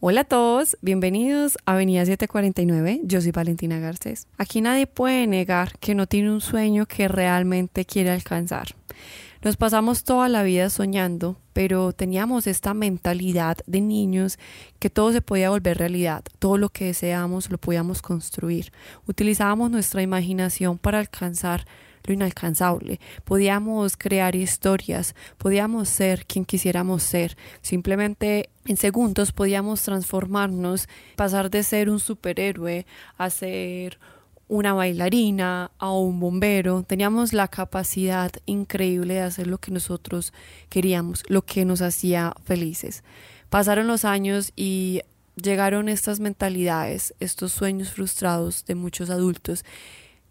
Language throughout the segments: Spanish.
Hola a todos, bienvenidos a Avenida 749, yo soy Valentina Garcés. Aquí nadie puede negar que no tiene un sueño que realmente quiere alcanzar. Nos pasamos toda la vida soñando, pero teníamos esta mentalidad de niños que todo se podía volver realidad, todo lo que deseamos lo podíamos construir. Utilizábamos nuestra imaginación para alcanzar lo inalcanzable. Podíamos crear historias, podíamos ser quien quisiéramos ser. Simplemente en segundos podíamos transformarnos, pasar de ser un superhéroe a ser una bailarina, a un bombero. Teníamos la capacidad increíble de hacer lo que nosotros queríamos, lo que nos hacía felices. Pasaron los años y llegaron estas mentalidades, estos sueños frustrados de muchos adultos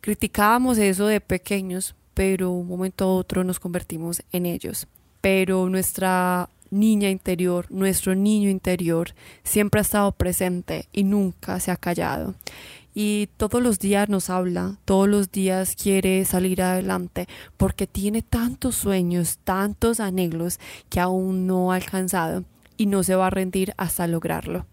Criticábamos eso de pequeños, pero un momento a otro nos convertimos en ellos. Pero nuestra niña interior, nuestro niño interior, siempre ha estado presente y nunca se ha callado. Y todos los días nos habla, todos los días quiere salir adelante porque tiene tantos sueños, tantos anhelos que aún no ha alcanzado y no se va a rendir hasta lograrlo.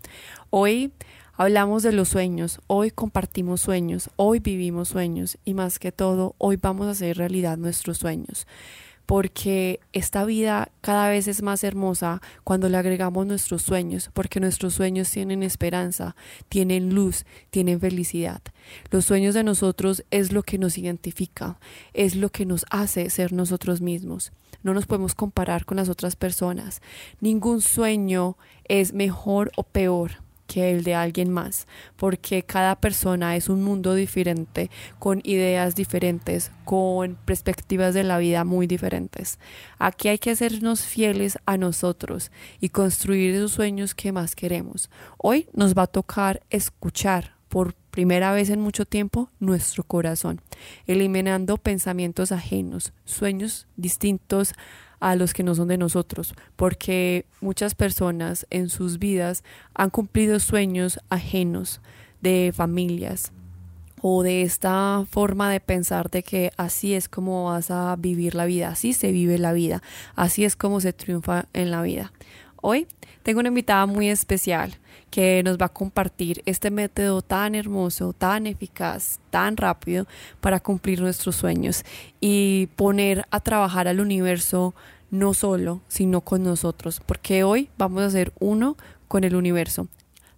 Hoy Hablamos de los sueños, hoy compartimos sueños, hoy vivimos sueños y más que todo, hoy vamos a hacer realidad nuestros sueños. Porque esta vida cada vez es más hermosa cuando le agregamos nuestros sueños, porque nuestros sueños tienen esperanza, tienen luz, tienen felicidad. Los sueños de nosotros es lo que nos identifica, es lo que nos hace ser nosotros mismos. No nos podemos comparar con las otras personas. Ningún sueño es mejor o peor que el de alguien más, porque cada persona es un mundo diferente, con ideas diferentes, con perspectivas de la vida muy diferentes. Aquí hay que hacernos fieles a nosotros y construir esos sueños que más queremos. Hoy nos va a tocar escuchar por primera vez en mucho tiempo nuestro corazón, eliminando pensamientos ajenos, sueños distintos a los que no son de nosotros, porque muchas personas en sus vidas han cumplido sueños ajenos de familias o de esta forma de pensar de que así es como vas a vivir la vida, así se vive la vida, así es como se triunfa en la vida. Hoy tengo una invitada muy especial que nos va a compartir este método tan hermoso, tan eficaz, tan rápido para cumplir nuestros sueños y poner a trabajar al universo no solo, sino con nosotros, porque hoy vamos a ser uno con el universo.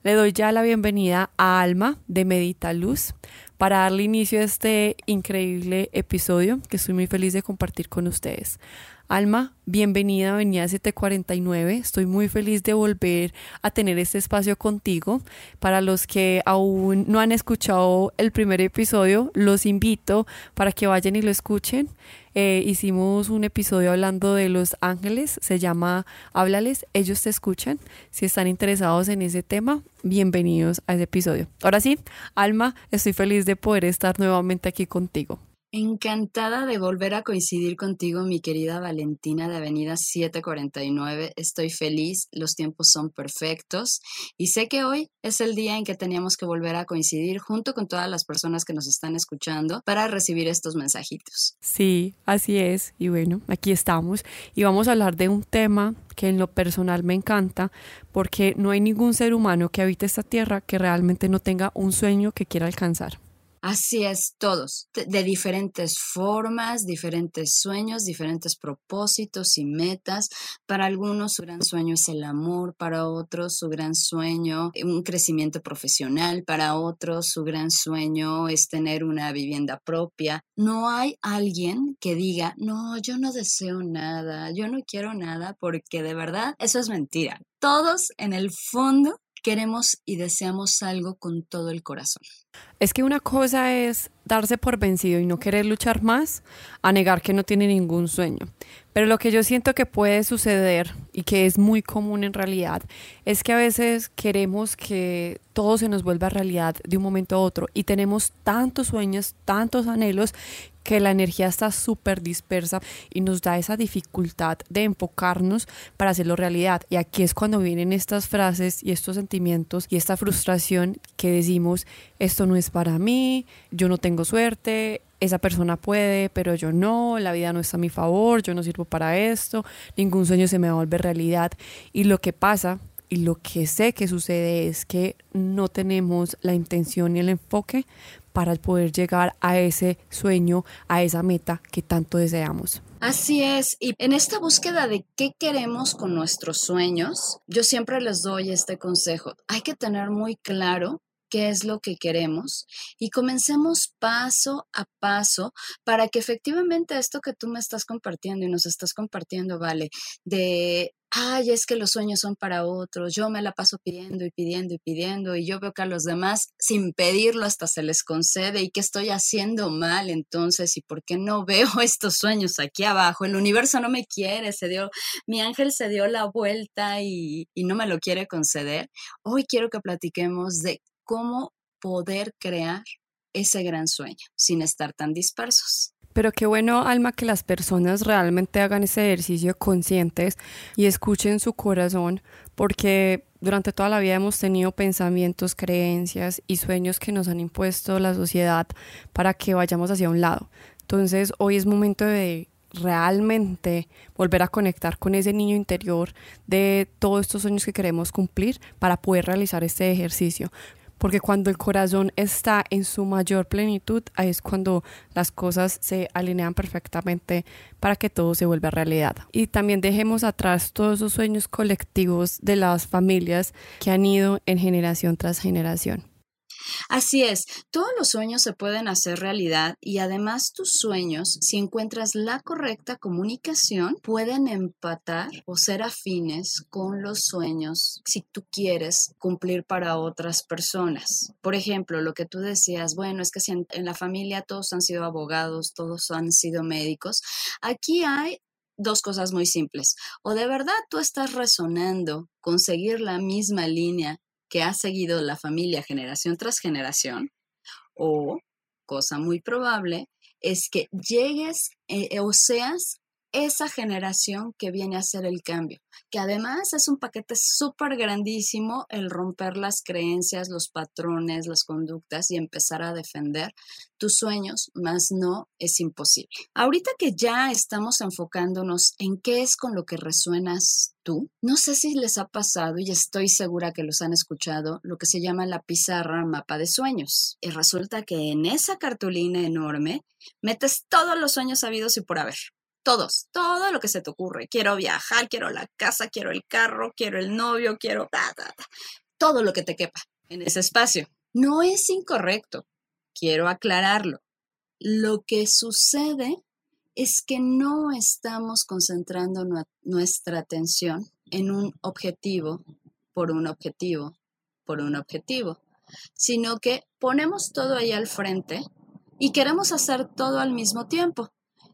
Le doy ya la bienvenida a Alma de Medita Luz para darle inicio a este increíble episodio que estoy muy feliz de compartir con ustedes. Alma, bienvenida a Avenida 749. Estoy muy feliz de volver a tener este espacio contigo. Para los que aún no han escuchado el primer episodio, los invito para que vayan y lo escuchen. Eh, hicimos un episodio hablando de los ángeles, se llama Háblales, ellos te escuchan. Si están interesados en ese tema, bienvenidos a ese episodio. Ahora sí, Alma, estoy feliz de poder estar nuevamente aquí contigo. Encantada de volver a coincidir contigo, mi querida Valentina de Avenida 749. Estoy feliz, los tiempos son perfectos y sé que hoy es el día en que teníamos que volver a coincidir junto con todas las personas que nos están escuchando para recibir estos mensajitos. Sí, así es. Y bueno, aquí estamos y vamos a hablar de un tema que en lo personal me encanta porque no hay ningún ser humano que habite esta tierra que realmente no tenga un sueño que quiera alcanzar. Así es, todos, de, diferentes formas, diferentes sueños, diferentes propósitos y metas. Para algunos su gran sueño es el amor, para otros su gran sueño es un crecimiento profesional, para otros su gran sueño es tener una vivienda propia. No hay alguien que diga, no, yo no deseo nada, yo no quiero nada, porque de verdad eso es mentira. Todos en el fondo queremos y deseamos algo con todo el corazón. Es que una cosa es darse por vencido y no querer luchar más, a negar que no tiene ningún sueño. Pero lo que yo siento que puede suceder y que es muy común en realidad es que a veces queremos que todo se nos vuelva realidad de un momento a otro y tenemos tantos sueños, tantos anhelos que la energía está súper dispersa y nos da esa dificultad de enfocarnos para hacerlo realidad. Y aquí es cuando vienen estas frases y estos sentimientos y esta frustración que decimos, esto no es para mí, yo no tengo suerte, esa persona puede, pero yo no, la vida no está a mi favor, yo no sirvo para esto, ningún sueño se me va a volver realidad. Y lo que pasa y lo que sé que sucede es que no tenemos la intención ni el enfoque para poder llegar a ese sueño, a esa meta que tanto deseamos. Así es, y en esta búsqueda de qué queremos con nuestros sueños, yo siempre les doy este consejo. Hay que tener muy claro qué es lo que queremos y comencemos paso a paso para que efectivamente esto que tú me estás compartiendo y nos estás compartiendo, vale, de ay, es que los sueños son para otros, yo me la paso pidiendo y pidiendo y pidiendo y yo veo que a los demás sin pedirlo hasta se les concede y que estoy haciendo mal entonces y por qué no veo estos sueños aquí abajo, el universo no me quiere, se dio, mi ángel se dio la vuelta y, y no me lo quiere conceder. Hoy quiero que platiquemos de cómo poder crear ese gran sueño sin estar tan dispersos. Pero qué bueno, Alma, que las personas realmente hagan ese ejercicio conscientes y escuchen su corazón, porque durante toda la vida hemos tenido pensamientos, creencias y sueños que nos han impuesto la sociedad para que vayamos hacia un lado. Entonces, hoy es momento de realmente volver a conectar con ese niño interior de todos estos sueños que queremos cumplir para poder realizar este ejercicio porque cuando el corazón está en su mayor plenitud, ahí es cuando las cosas se alinean perfectamente para que todo se vuelva realidad. Y también dejemos atrás todos esos sueños colectivos de las familias que han ido en generación tras generación. Así es, todos los sueños se pueden hacer realidad y además tus sueños, si encuentras la correcta comunicación, pueden empatar o ser afines con los sueños si tú quieres cumplir para otras personas. Por ejemplo, lo que tú decías, bueno, es que si en, la familia todos han sido abogados, todos han sido médicos, aquí hay dos cosas muy simples. O de verdad tú estás resonando con seguir la misma línea que ha seguido la familia generación tras generación, o, cosa muy probable, es que llegues eh, o seas esa generación que viene a hacer el cambio, que además es un paquete súper grandísimo el romper las creencias, los patrones, las conductas y empezar a defender tus sueños, más no es imposible. Ahorita que ya estamos enfocándonos en qué es con lo que resuenas tú, no sé si les ha pasado y estoy segura que los han escuchado, lo que se llama la pizarra mapa de sueños. Y resulta que en esa cartulina enorme metes todos los sueños sabidos y por haber todos, todo lo que se te ocurre. Quiero viajar, quiero la casa, quiero el carro, quiero el novio, quiero todo lo que te quepa en ese espacio. No es incorrecto, quiero aclararlo. Lo que sucede es que no estamos concentrando nuestra atención en un objetivo por un objetivo por un objetivo, sino que ponemos todo ahí al frente y queremos hacer todo al mismo tiempo.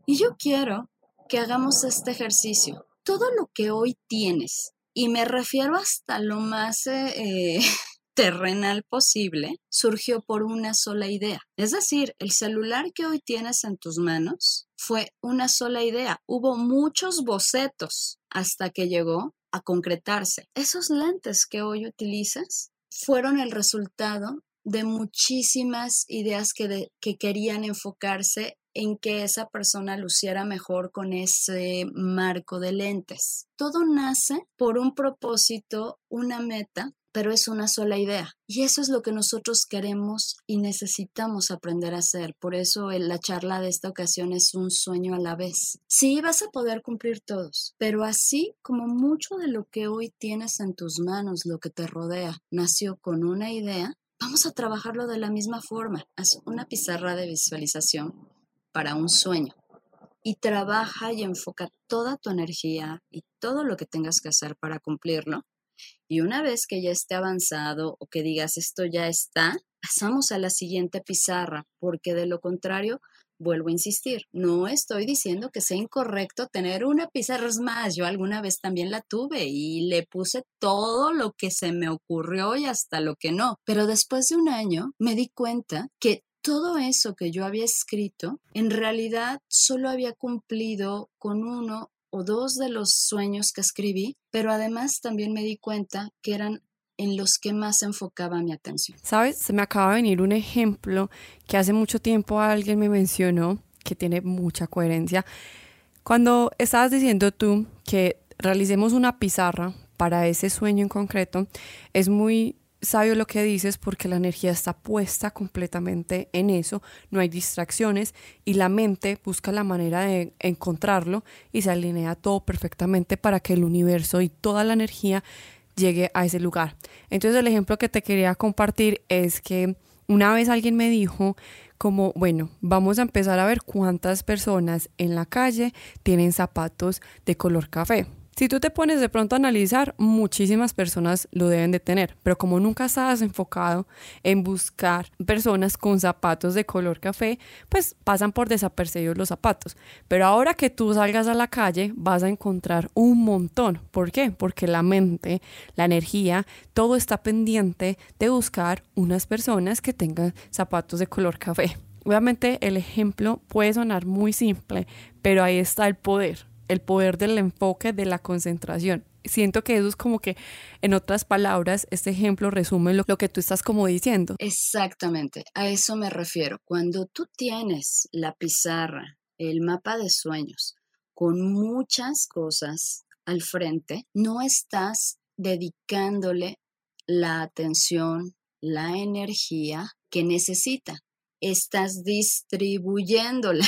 Y yo quiero que hagamos este ejercicio. Todo lo que hoy tienes, y me refiero hasta lo más eh, terrenal posible, surgió por una sola idea. Es decir, el celular que hoy tienes en tus manos fue una sola idea. Hubo muchos bocetos hasta que llegó a concretarse. Esos lentes que hoy utilizas fueron el resultado de muchísimas ideas que, que querían enfocarse en que esa persona luciera mejor con ese marco de lentes. Todo nace por un propósito, una meta, pero es una sola idea. Y eso es lo que nosotros queremos y necesitamos aprender a hacer. Por eso la charla de esta ocasión es un sueño a la vez. Sí, vas a poder cumplir todos, pero así como mucho de lo que hoy tienes en tus manos, lo que te rodea, nació con una idea, vamos a trabajarlo de la misma forma. Haz una pizarra de visualización para un sueño y trabaja y enfoca toda tu energía y todo lo que tengas que hacer para cumplirlo. Y una vez que ya esté avanzado o que digas esto ya está, pasamos a la siguiente pizarra, porque de lo contrario, vuelvo a insistir, no estoy diciendo que sea incorrecto tener una pizarra más. Yo alguna vez también la tuve y le puse todo lo que se me ocurrió y hasta lo que no. Pero después de un año me di cuenta que todo eso que yo había escrito, en realidad solo había cumplido con uno o dos de los sueños que escribí, pero además también me di cuenta que eran en los que más enfocaba mi atención. Sabes, se me acaba de venir un ejemplo que hace mucho tiempo alguien me mencionó, que tiene mucha coherencia. Cuando estabas diciendo tú que realicemos una pizarra para ese sueño en concreto, es muy sabio lo que dices porque la energía está puesta completamente en eso, no hay distracciones y la mente busca la manera de encontrarlo y se alinea todo perfectamente para que el universo y toda la energía llegue a ese lugar. Entonces el ejemplo que te quería compartir es que una vez alguien me dijo como, bueno, vamos a empezar a ver cuántas personas en la calle tienen zapatos de color café. Si tú te pones de pronto a analizar, muchísimas personas lo deben de tener, pero como nunca estás enfocado en buscar personas con zapatos de color café, pues pasan por desapercibidos los zapatos. Pero ahora que tú salgas a la calle, vas a encontrar un montón. ¿Por qué? Porque la mente, la energía, todo está pendiente de buscar unas personas que tengan zapatos de color café. Obviamente el ejemplo puede sonar muy simple, pero ahí está el poder el poder del enfoque, de la concentración. Siento que eso es como que, en otras palabras, este ejemplo resume lo, lo que tú estás como diciendo. Exactamente, a eso me refiero. Cuando tú tienes la pizarra, el mapa de sueños, con muchas cosas al frente, no estás dedicándole la atención, la energía que necesita. Estás distribuyéndola.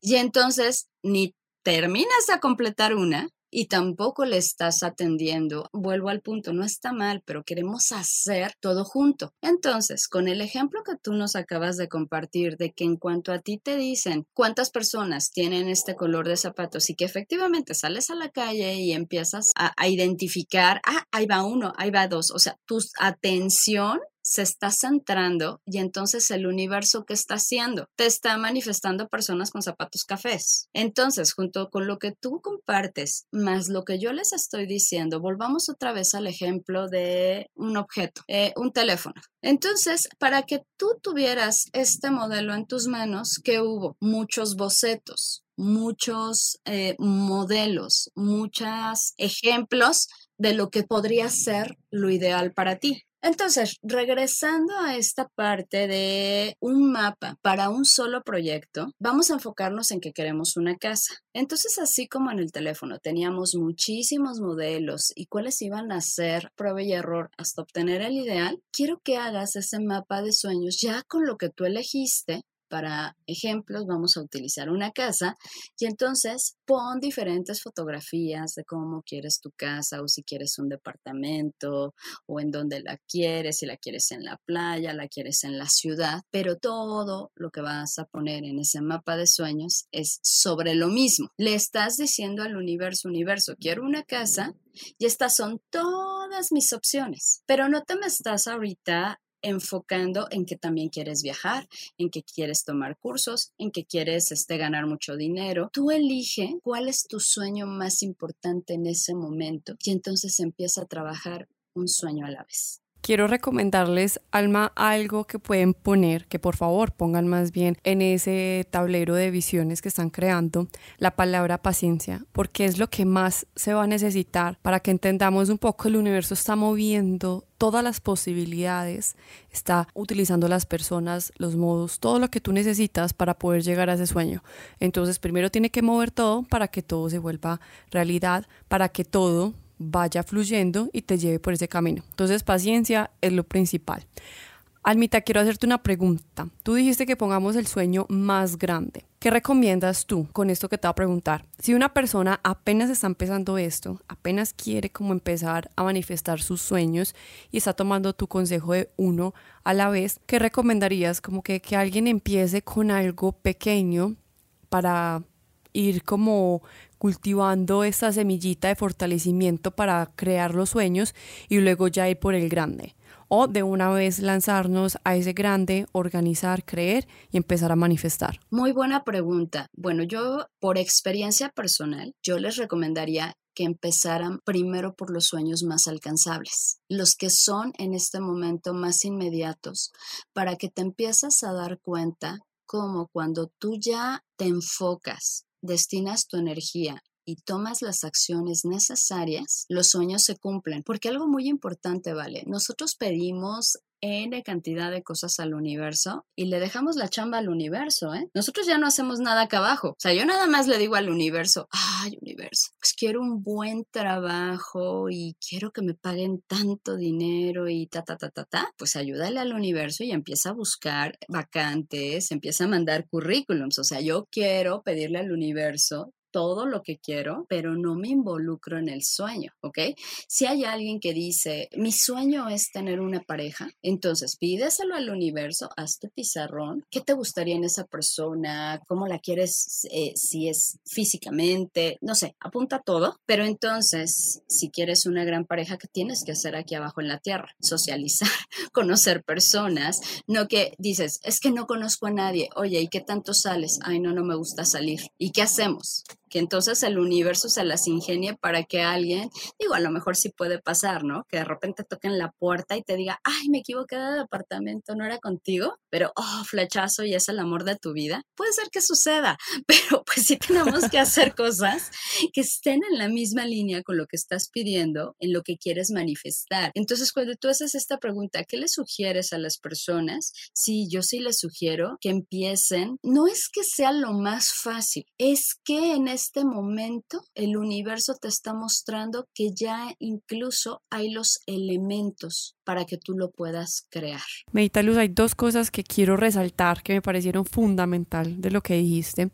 Y entonces ni terminas a completar una y tampoco le estás atendiendo. Vuelvo al punto, no está mal, pero queremos hacer todo junto. Entonces, con el ejemplo que tú nos acabas de compartir de que en cuanto a ti te dicen cuántas personas tienen este color de zapatos y que efectivamente sales a la calle y empiezas a, a identificar, ah, ahí va uno, ahí va dos, o sea, tu atención se está centrando y entonces el universo que está haciendo te está manifestando personas con zapatos cafés. Entonces, junto con lo que tú compartes, más lo que yo les estoy diciendo, volvamos otra vez al ejemplo de un objeto, eh, un teléfono. Entonces, para que tú tuvieras este modelo en tus manos, que hubo muchos bocetos, muchos eh, modelos, muchos ejemplos de lo que podría ser lo ideal para ti. Entonces, regresando a esta parte de un mapa para un solo proyecto, vamos a enfocarnos en que queremos una casa. Entonces, así como en el teléfono teníamos muchísimos modelos y cuáles iban a ser prueba y error hasta obtener el ideal, quiero que hagas ese mapa de sueños ya con lo que tú elegiste para ejemplos vamos a utilizar una casa y entonces pon diferentes fotografías de cómo quieres tu casa o si quieres un departamento o en dónde la quieres, si la quieres en la playa, la quieres en la ciudad, pero todo lo que vas a poner en ese mapa de sueños es sobre lo mismo. Le estás diciendo al universo, universo, quiero una casa y estas son todas mis opciones, pero no te me estás ahorita enfocando en que también quieres viajar, en que quieres tomar cursos, en que quieres este, ganar mucho dinero. Tú elige cuál es tu sueño más importante en ese momento y entonces empieza a trabajar un sueño a la vez quiero recomendarles, Alma, algo que pueden poner, que por favor pongan más bien en ese tablero de visiones que están creando, la palabra paciencia, porque es lo que más se va a necesitar para que entendamos un poco el universo está moviendo todas las posibilidades, está utilizando las personas, los modos, todo lo que tú necesitas para poder llegar a ese sueño. Entonces, primero tiene que mover todo para que todo se vuelva realidad, para que todo vaya fluyendo y te lleve por ese camino. Entonces, paciencia es lo principal. Almita, quiero hacerte una pregunta. Tú dijiste que pongamos el sueño más grande. ¿Qué recomiendas tú con esto que te voy a preguntar? Si una persona apenas está empezando esto, apenas quiere como empezar a manifestar sus sueños y está tomando tu consejo de uno a la vez, ¿qué recomendarías? Como que, que alguien empiece con algo pequeño para ir como cultivando esta semillita de fortalecimiento para crear los sueños y luego ya ir por el grande. O de una vez lanzarnos a ese grande, organizar, creer y empezar a manifestar. Muy buena pregunta. Bueno, yo por experiencia personal, yo les recomendaría que empezaran primero por los sueños más alcanzables, los que son en este momento más inmediatos, para que te empiezas a dar cuenta como cuando tú ya te enfocas destinas tu energía y tomas las acciones necesarias, los sueños se cumplen. Porque algo muy importante, ¿vale? Nosotros pedimos N cantidad de cosas al universo y le dejamos la chamba al universo, ¿eh? Nosotros ya no hacemos nada acá abajo. O sea, yo nada más le digo al universo, ay, universo, pues quiero un buen trabajo y quiero que me paguen tanto dinero y ta, ta, ta, ta, ta. Pues ayúdale al universo y empieza a buscar vacantes, empieza a mandar currículums. O sea, yo quiero pedirle al universo todo lo que quiero, pero no me involucro en el sueño, ¿ok? Si hay alguien que dice, mi sueño es tener una pareja, entonces pídeselo al universo, haz tu pizarrón, ¿qué te gustaría en esa persona? ¿Cómo la quieres? Eh, si es físicamente, no sé, apunta todo, pero entonces, si quieres una gran pareja, ¿qué tienes que hacer aquí abajo en la tierra? Socializar, conocer personas, no que dices, es que no conozco a nadie, oye, ¿y qué tanto sales? Ay, no, no me gusta salir. ¿Y qué hacemos? Que entonces el universo se las ingenie para que alguien, digo, a lo mejor sí puede pasar, ¿no? Que de repente toquen la puerta y te diga, ay, me equivoqué de apartamento, no era contigo, pero, oh, flechazo y es el amor de tu vida. Puede ser que suceda, pero pues sí tenemos que hacer cosas que estén en la misma línea con lo que estás pidiendo, en lo que quieres manifestar. Entonces, cuando tú haces esta pregunta, ¿qué le sugieres a las personas? Sí, yo sí les sugiero que empiecen, no es que sea lo más fácil, es que en este momento el universo te está mostrando que ya incluso hay los elementos para que tú lo puedas crear. Medita Luz, hay dos cosas que quiero resaltar que me parecieron fundamental de lo que dijiste.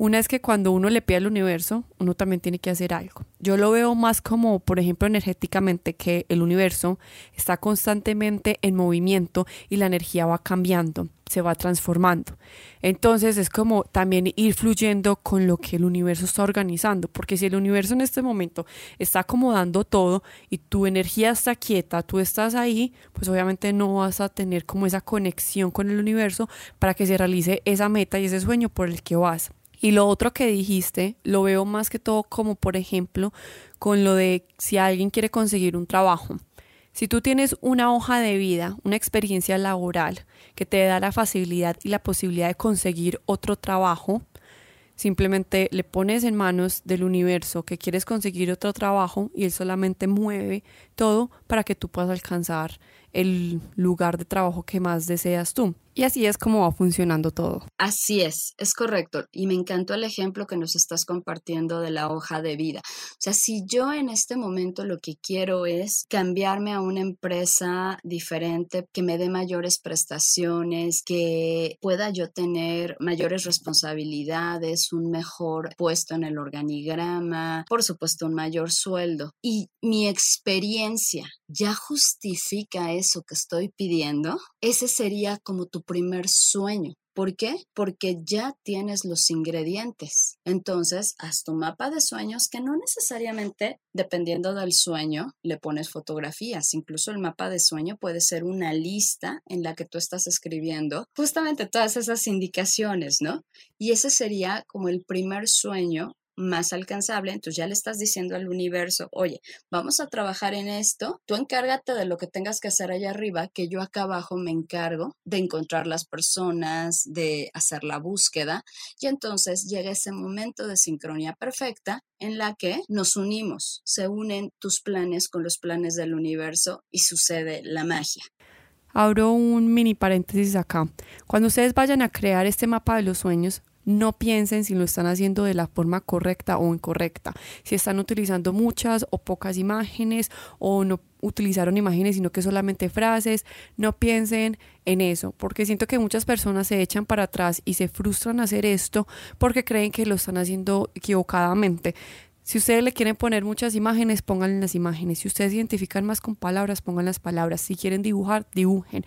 Una es que cuando uno le pide al universo, uno también tiene que hacer algo. Yo lo veo más como, por ejemplo, energéticamente, que el universo está constantemente en movimiento y la energía va cambiando, se va transformando. Entonces es como también ir fluyendo con lo que el universo está organizando, porque si el universo en este momento está acomodando todo y tu energía está quieta, tú estás ahí, pues obviamente no vas a tener como esa conexión con el universo para que se realice esa meta y ese sueño por el que vas. Y lo otro que dijiste, lo veo más que todo como, por ejemplo, con lo de si alguien quiere conseguir un trabajo. Si tú tienes una hoja de vida, una experiencia laboral que te da la facilidad y la posibilidad de conseguir otro trabajo, simplemente le pones en manos del universo que quieres conseguir otro trabajo y él solamente mueve todo para que tú puedas alcanzar el lugar de trabajo que más deseas tú. Y así es como va funcionando todo. Así es, es correcto. Y me encantó el ejemplo que nos estás compartiendo de la hoja de vida. O sea, si yo en este momento lo que quiero es cambiarme a una empresa diferente, que me dé mayores prestaciones, que pueda yo tener mayores responsabilidades, un mejor puesto en el organigrama, por supuesto un mayor sueldo. Y mi experiencia ya justifica eso que estoy pidiendo, ese sería como tu primer sueño. ¿Por qué? Porque ya tienes los ingredientes. Entonces, haz tu mapa de sueños que no necesariamente, dependiendo del sueño, le pones fotografías. Incluso el mapa de sueño puede ser una lista en la que tú estás escribiendo justamente todas esas indicaciones, ¿no? Y ese sería como el primer sueño más alcanzable, entonces ya le estás diciendo al universo, oye, vamos a trabajar en esto, tú encárgate de lo que tengas que hacer allá arriba, que yo acá abajo me encargo de encontrar las personas, de hacer la búsqueda, y entonces llega ese momento de sincronía perfecta en la que nos unimos, se unen tus planes con los planes del universo y sucede la magia. Abro un mini paréntesis acá. Cuando ustedes vayan a crear este mapa de los sueños, no piensen si lo están haciendo de la forma correcta o incorrecta, si están utilizando muchas o pocas imágenes o no utilizaron imágenes sino que solamente frases, no piensen en eso, porque siento que muchas personas se echan para atrás y se frustran hacer esto porque creen que lo están haciendo equivocadamente. Si ustedes le quieren poner muchas imágenes, pongan las imágenes. Si ustedes identifican más con palabras, pongan las palabras. Si quieren dibujar, dibujen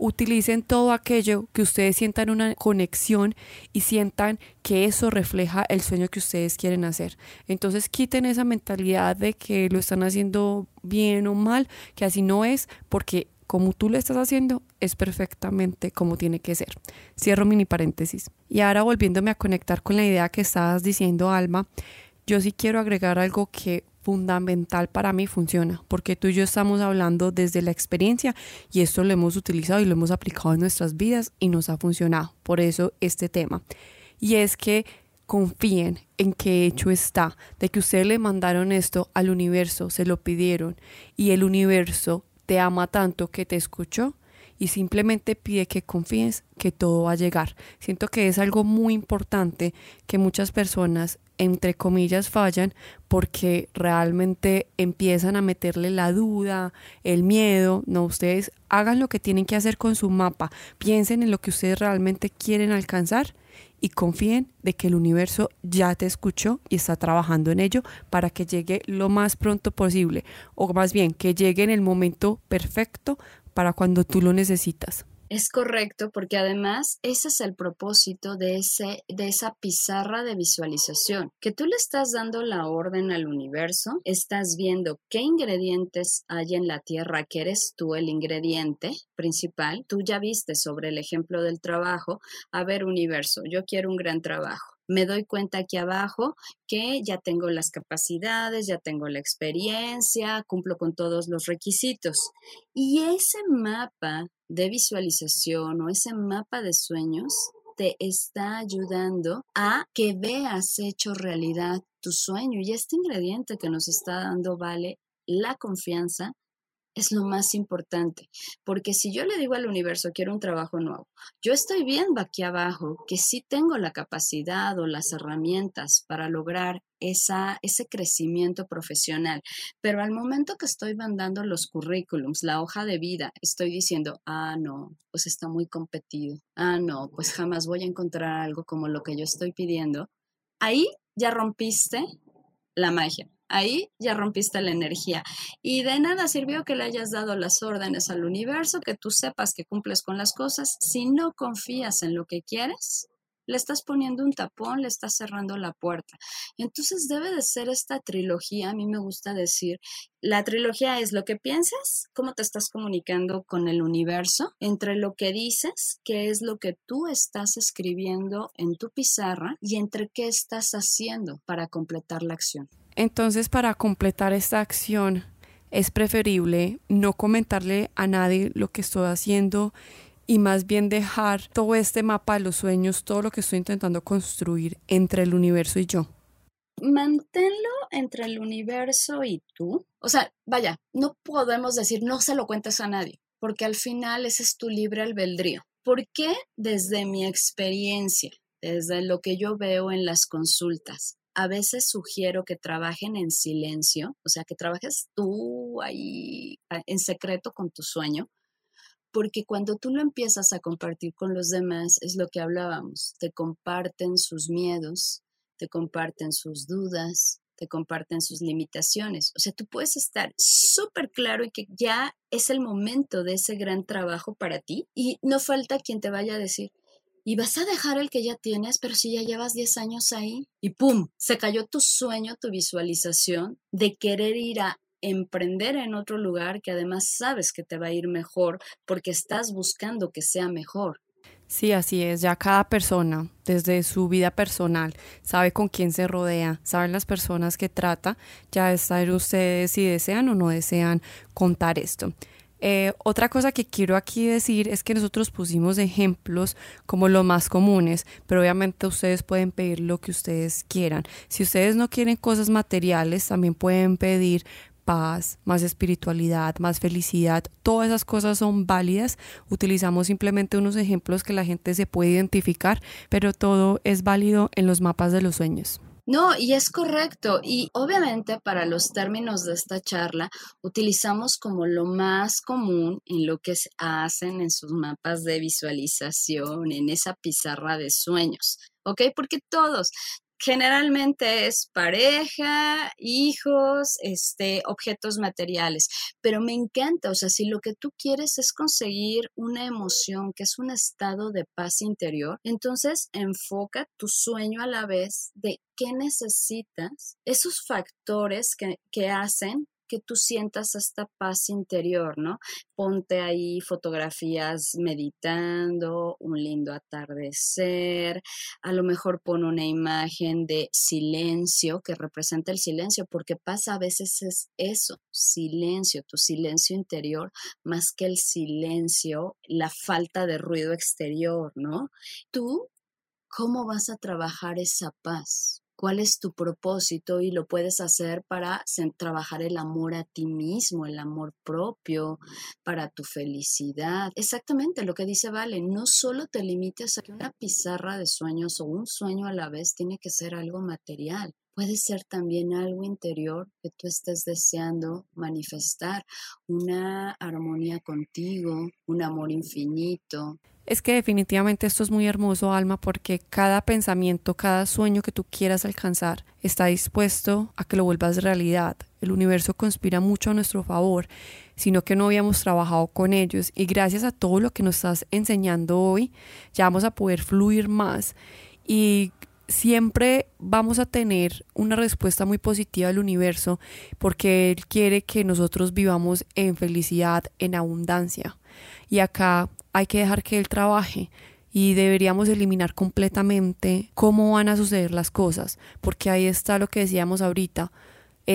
utilicen todo aquello que ustedes sientan una conexión y sientan que eso refleja el sueño que ustedes quieren hacer. Entonces quiten esa mentalidad de que lo están haciendo bien o mal, que así no es, porque como tú lo estás haciendo es perfectamente como tiene que ser. Cierro mini paréntesis. Y ahora volviéndome a conectar con la idea que estabas diciendo, Alma, yo sí quiero agregar algo que fundamental para mí funciona, porque tú y yo estamos hablando desde la experiencia y esto lo hemos utilizado y lo hemos aplicado en nuestras vidas y nos ha funcionado. Por eso este tema. Y es que confíen en que hecho está, de que ustedes le mandaron esto al universo, se lo pidieron y el universo te ama tanto que te escuchó y simplemente pide que confíes que todo va a llegar. Siento que es algo muy importante que muchas personas entre comillas fallan porque realmente empiezan a meterle la duda, el miedo. No, ustedes hagan lo que tienen que hacer con su mapa, piensen en lo que ustedes realmente quieren alcanzar y confíen de que el universo ya te escuchó y está trabajando en ello para que llegue lo más pronto posible o más bien que llegue en el momento perfecto para cuando tú lo necesitas. Es correcto, porque además ese es el propósito de, ese, de esa pizarra de visualización, que tú le estás dando la orden al universo, estás viendo qué ingredientes hay en la tierra, que eres tú el ingrediente principal. Tú ya viste sobre el ejemplo del trabajo, a ver universo, yo quiero un gran trabajo me doy cuenta aquí abajo que ya tengo las capacidades, ya tengo la experiencia, cumplo con todos los requisitos. Y ese mapa de visualización o ese mapa de sueños te está ayudando a que veas hecho realidad tu sueño. Y este ingrediente que nos está dando vale la confianza es lo más importante, porque si yo le digo al universo, quiero un trabajo nuevo, yo estoy viendo aquí abajo que sí tengo la capacidad o las herramientas para lograr esa, ese crecimiento profesional, pero al momento que estoy mandando los currículums, la hoja de vida, estoy diciendo, ah, no, pues está muy competido, ah, no, pues jamás voy a encontrar algo como lo que yo estoy pidiendo, ahí ya rompiste la magia ahí ya rompiste la energía. Y de nada sirvió que le hayas dado las órdenes al universo, que tú sepas que cumples con las cosas. Si no confías en lo que quieres, le estás poniendo un tapón, le estás cerrando la puerta. Entonces debe de ser esta trilogía, a mí me gusta decir, la trilogía es lo que piensas, cómo te estás comunicando con el universo, entre lo que dices, qué es lo que tú estás escribiendo en tu pizarra y entre qué estás haciendo para completar la acción. Entonces, para completar esta acción, es preferible no comentarle a nadie lo que estoy haciendo y más bien dejar todo este mapa de los sueños, todo lo que estoy intentando construir entre el universo y yo. Manténlo entre el universo y tú. O sea, vaya, no podemos decir no se lo cuentes a nadie, porque al final ese es tu libre albedrío. ¿Por qué desde mi experiencia, desde lo que yo veo en las consultas, a veces sugiero que trabajen en silencio, o sea, que trabajes tú ahí en secreto con tu sueño, porque cuando tú lo empiezas a compartir con los demás, es lo que hablábamos, te comparten sus miedos, te comparten sus dudas, te comparten sus limitaciones. O sea, tú puedes estar súper claro y que ya es el momento de ese gran trabajo para ti y no falta quien te vaya a decir, y vas a dejar el que ya tienes, pero si ya llevas 10 años ahí y ¡pum! Se cayó tu sueño, tu visualización de querer ir a emprender en otro lugar que además sabes que te va a ir mejor porque estás buscando que sea mejor. Sí, así es. Ya cada persona, desde su vida personal, sabe con quién se rodea, saben las personas que trata. Ya está en ustedes si desean o no desean contar esto. Eh, otra cosa que quiero aquí decir es que nosotros pusimos ejemplos como los más comunes, pero obviamente ustedes pueden pedir lo que ustedes quieran. Si ustedes no quieren cosas materiales, también pueden pedir paz, más espiritualidad, más felicidad, todas esas cosas son válidas. Utilizamos simplemente unos ejemplos que la gente se puede identificar, pero todo es válido en los mapas de los sueños. No, y es correcto. Y obviamente para los términos de esta charla utilizamos como lo más común en lo que hacen en sus mapas de visualización, en esa pizarra de sueños. ¿Ok? Porque todos, generalmente es pareja, hijos, este, objetos materiales, pero me encanta, o sea, si lo que tú quieres es conseguir una emoción que es un estado de paz interior, entonces enfoca tu sueño a la vez de qué necesitas, esos factores que, que hacen que tú sientas esta paz interior, ¿no? Ponte ahí fotografías meditando, un lindo atardecer, a lo mejor pon una imagen de silencio que representa el silencio, porque pasa a veces es eso, silencio, tu silencio interior, más que el silencio, la falta de ruido exterior, ¿no? Tú, ¿cómo vas a trabajar esa paz? Cuál es tu propósito y lo puedes hacer para trabajar el amor a ti mismo, el amor propio, para tu felicidad. Exactamente lo que dice Vale, no solo te limites a que una pizarra de sueños o un sueño a la vez tiene que ser algo material. Puede ser también algo interior que tú estés deseando manifestar, una armonía contigo, un amor infinito, es que definitivamente esto es muy hermoso, Alma, porque cada pensamiento, cada sueño que tú quieras alcanzar está dispuesto a que lo vuelvas realidad. El universo conspira mucho a nuestro favor, sino que no habíamos trabajado con ellos y gracias a todo lo que nos estás enseñando hoy, ya vamos a poder fluir más y siempre vamos a tener una respuesta muy positiva del universo porque Él quiere que nosotros vivamos en felicidad, en abundancia. Y acá hay que dejar que Él trabaje y deberíamos eliminar completamente cómo van a suceder las cosas, porque ahí está lo que decíamos ahorita,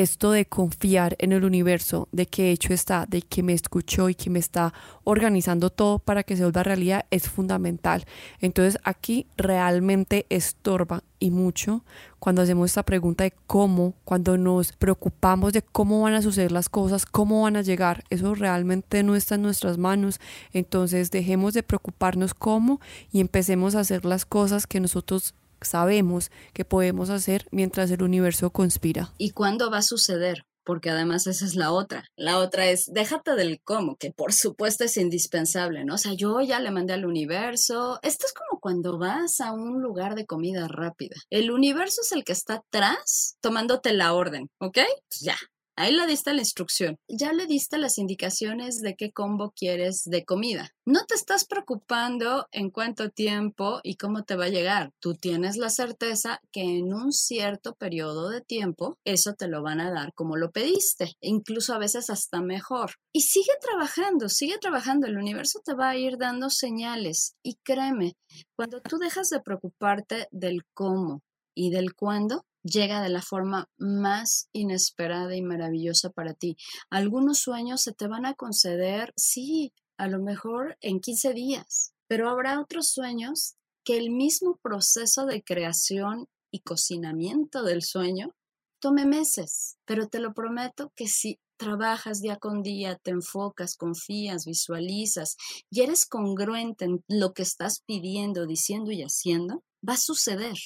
esto de confiar en el universo, de que hecho está, de que me escuchó y que me está organizando todo para que se vuelva realidad es fundamental. Entonces aquí realmente estorba y mucho cuando hacemos esta pregunta de cómo, cuando nos preocupamos de cómo van a suceder las cosas, cómo van a llegar, eso realmente no está en nuestras manos. Entonces dejemos de preocuparnos cómo y empecemos a hacer las cosas que nosotros sabemos que podemos hacer mientras el universo conspira. ¿Y cuándo va a suceder? Porque además esa es la otra. La otra es, déjate del cómo, que por supuesto es indispensable, ¿no? O sea, yo ya le mandé al universo. Esto es como cuando vas a un lugar de comida rápida. El universo es el que está atrás tomándote la orden, ¿ok? Pues ya, Ahí le diste la instrucción. Ya le diste las indicaciones de qué combo quieres de comida. No te estás preocupando en cuánto tiempo y cómo te va a llegar. Tú tienes la certeza que en un cierto periodo de tiempo eso te lo van a dar como lo pediste, incluso a veces hasta mejor. Y sigue trabajando, sigue trabajando. El universo te va a ir dando señales. Y créeme, cuando tú dejas de preocuparte del cómo y del cuándo, llega de la forma más inesperada y maravillosa para ti. Algunos sueños se te van a conceder, sí, a lo mejor en 15 días, pero habrá otros sueños que el mismo proceso de creación y cocinamiento del sueño tome meses, pero te lo prometo que si trabajas día con día, te enfocas, confías, visualizas y eres congruente en lo que estás pidiendo, diciendo y haciendo, va a suceder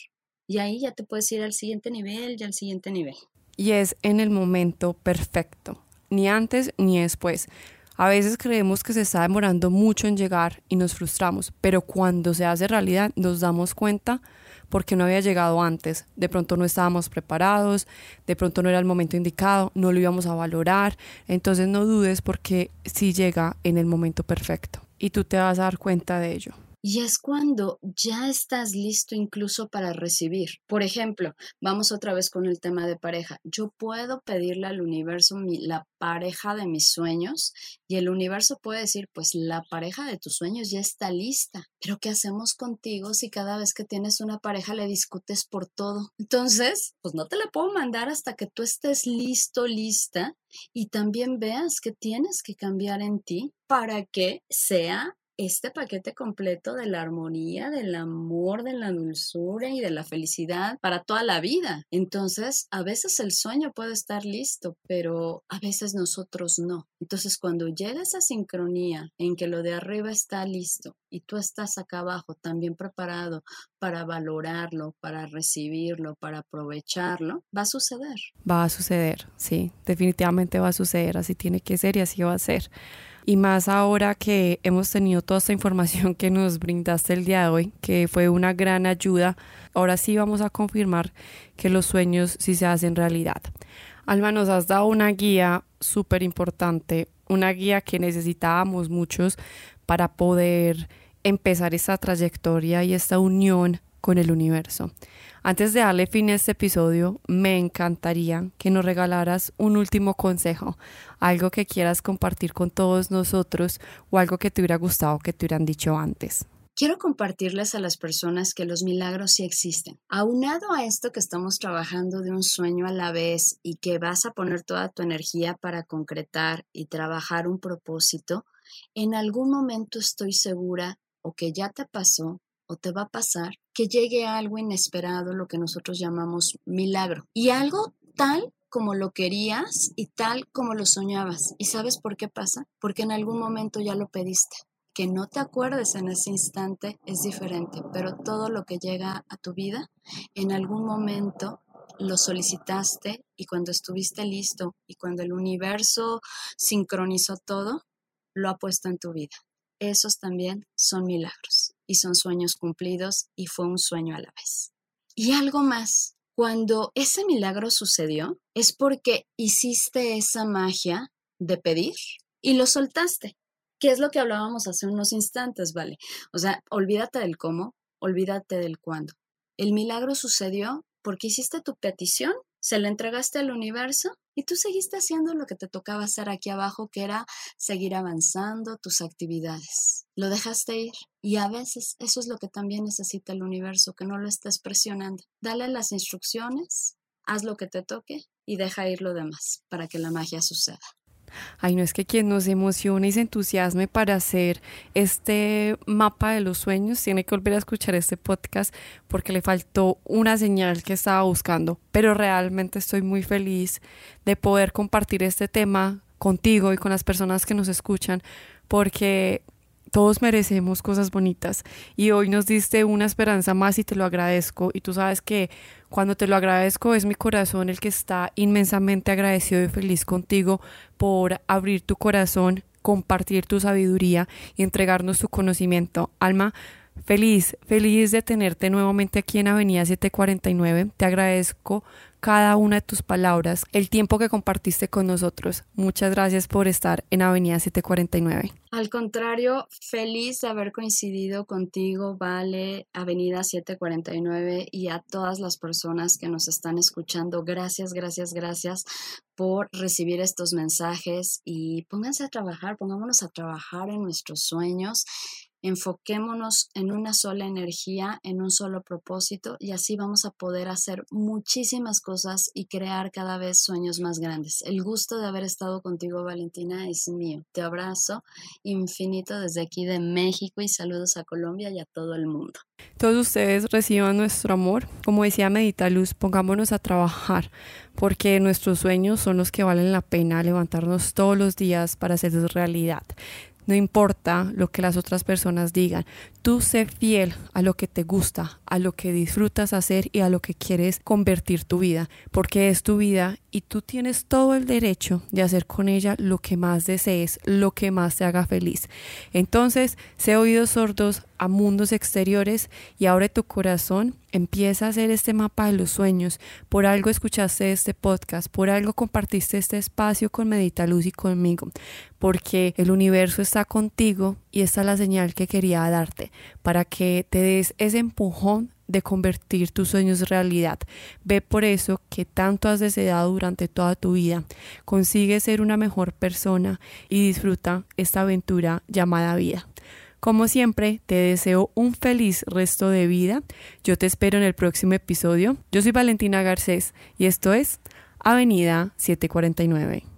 y ahí ya te puedes ir al siguiente nivel y al siguiente nivel. Y es en el momento perfecto, ni antes ni después. A veces creemos que se está demorando mucho en llegar y nos frustramos, pero cuando se hace realidad nos damos cuenta porque no había llegado antes. De pronto no estábamos preparados, de pronto no era el momento indicado, no lo íbamos a valorar. Entonces no dudes porque sí llega en el momento perfecto y tú te vas a dar cuenta de ello. Y es cuando ya estás listo incluso para recibir. Por ejemplo, vamos otra vez con el tema de pareja. Yo puedo pedirle al universo la pareja de mis sueños y el universo puede decir, pues la pareja de tus sueños ya está lista. Pero ¿qué hacemos contigo si cada vez que tienes una pareja le discutes por todo? Entonces, pues no te la puedo mandar hasta que tú estés listo, lista y también veas que tienes que cambiar en ti para que sea este paquete completo de la armonía, del amor, de la dulzura y de la felicidad para toda la vida. Entonces, a veces el sueño puede estar listo, pero a veces nosotros no. Entonces, cuando llega esa sincronía en que lo de arriba está listo y tú estás acá abajo también preparado para valorarlo, para recibirlo, para aprovecharlo, va a suceder. Va a suceder, sí, definitivamente va a suceder, así tiene que ser y así va a ser y más ahora que hemos tenido toda esta información que nos brindaste el día de hoy, que fue una gran ayuda. Ahora sí vamos a confirmar que los sueños sí se hacen realidad. Alma, nos has dado una guía súper importante, una guía que necesitábamos muchos para poder empezar esta trayectoria y esta unión con el universo. Antes de darle fin a este episodio, me encantaría que nos regalaras un último consejo, algo que quieras compartir con todos nosotros o algo que te hubiera gustado que te hubieran dicho antes. Quiero compartirles a las personas que los milagros sí existen. Aunado a esto que estamos trabajando de un sueño a la vez y que vas a poner toda tu energía para concretar y trabajar un propósito, en algún momento estoy segura o que ya te pasó o te va a pasar que llegue algo inesperado, lo que nosotros llamamos milagro. Y algo tal como lo querías y tal como lo soñabas. ¿Y sabes por qué pasa? Porque en algún momento ya lo pediste. Que no te acuerdes en ese instante es diferente, pero todo lo que llega a tu vida, en algún momento lo solicitaste y cuando estuviste listo y cuando el universo sincronizó todo, lo ha puesto en tu vida. Esos también son milagros y son sueños cumplidos y fue un sueño a la vez. Y algo más, cuando ese milagro sucedió es porque hiciste esa magia de pedir y lo soltaste, que es lo que hablábamos hace unos instantes, ¿vale? O sea, olvídate del cómo, olvídate del cuándo. El milagro sucedió porque hiciste tu petición, se la entregaste al universo y tú seguiste haciendo lo que te tocaba hacer aquí abajo, que era seguir avanzando tus actividades. Lo dejaste ir y a veces eso es lo que también necesita el universo, que no lo estés presionando. Dale las instrucciones, haz lo que te toque y deja ir lo demás para que la magia suceda. Ay, no es que quien nos emocione y se entusiasme para hacer este mapa de los sueños tiene que volver a escuchar este podcast porque le faltó una señal que estaba buscando. Pero realmente estoy muy feliz de poder compartir este tema contigo y con las personas que nos escuchan porque todos merecemos cosas bonitas y hoy nos diste una esperanza más y te lo agradezco y tú sabes que cuando te lo agradezco es mi corazón el que está inmensamente agradecido y feliz contigo por abrir tu corazón, compartir tu sabiduría y entregarnos tu conocimiento. Alma, feliz, feliz de tenerte nuevamente aquí en Avenida 749. Te agradezco cada una de tus palabras, el tiempo que compartiste con nosotros. Muchas gracias por estar en Avenida 749. Al contrario, feliz de haber coincidido contigo, Vale, Avenida 749 y a todas las personas que nos están escuchando. Gracias, gracias, gracias por recibir estos mensajes y pónganse a trabajar, pongámonos a trabajar en nuestros sueños Enfoquémonos en una sola energía, en un solo propósito y así vamos a poder hacer muchísimas cosas y crear cada vez sueños más grandes. El gusto de haber estado contigo, Valentina, es mío. Te abrazo infinito desde aquí de México y saludos a Colombia y a todo el mundo. Todos ustedes reciban nuestro amor. Como decía Medita Luz, pongámonos a trabajar porque nuestros sueños son los que valen la pena levantarnos todos los días para hacerlos realidad. No importa lo que las otras personas digan, tú sé fiel a lo que te gusta, a lo que disfrutas hacer y a lo que quieres convertir tu vida, porque es tu vida y tú tienes todo el derecho de hacer con ella lo que más desees, lo que más te haga feliz. Entonces, sé oídos sordos a mundos exteriores y abre tu corazón, empieza a hacer este mapa de los sueños. Por algo escuchaste este podcast, por algo compartiste este espacio con Medita Luz y conmigo, porque el universo está contigo y esta es la señal que quería darte para que te des ese empujón de convertir tus sueños realidad. Ve por eso que tanto has deseado durante toda tu vida. Consigue ser una mejor persona y disfruta esta aventura llamada vida. Como siempre, te deseo un feliz resto de vida. Yo te espero en el próximo episodio. Yo soy Valentina Garcés y esto es Avenida 749.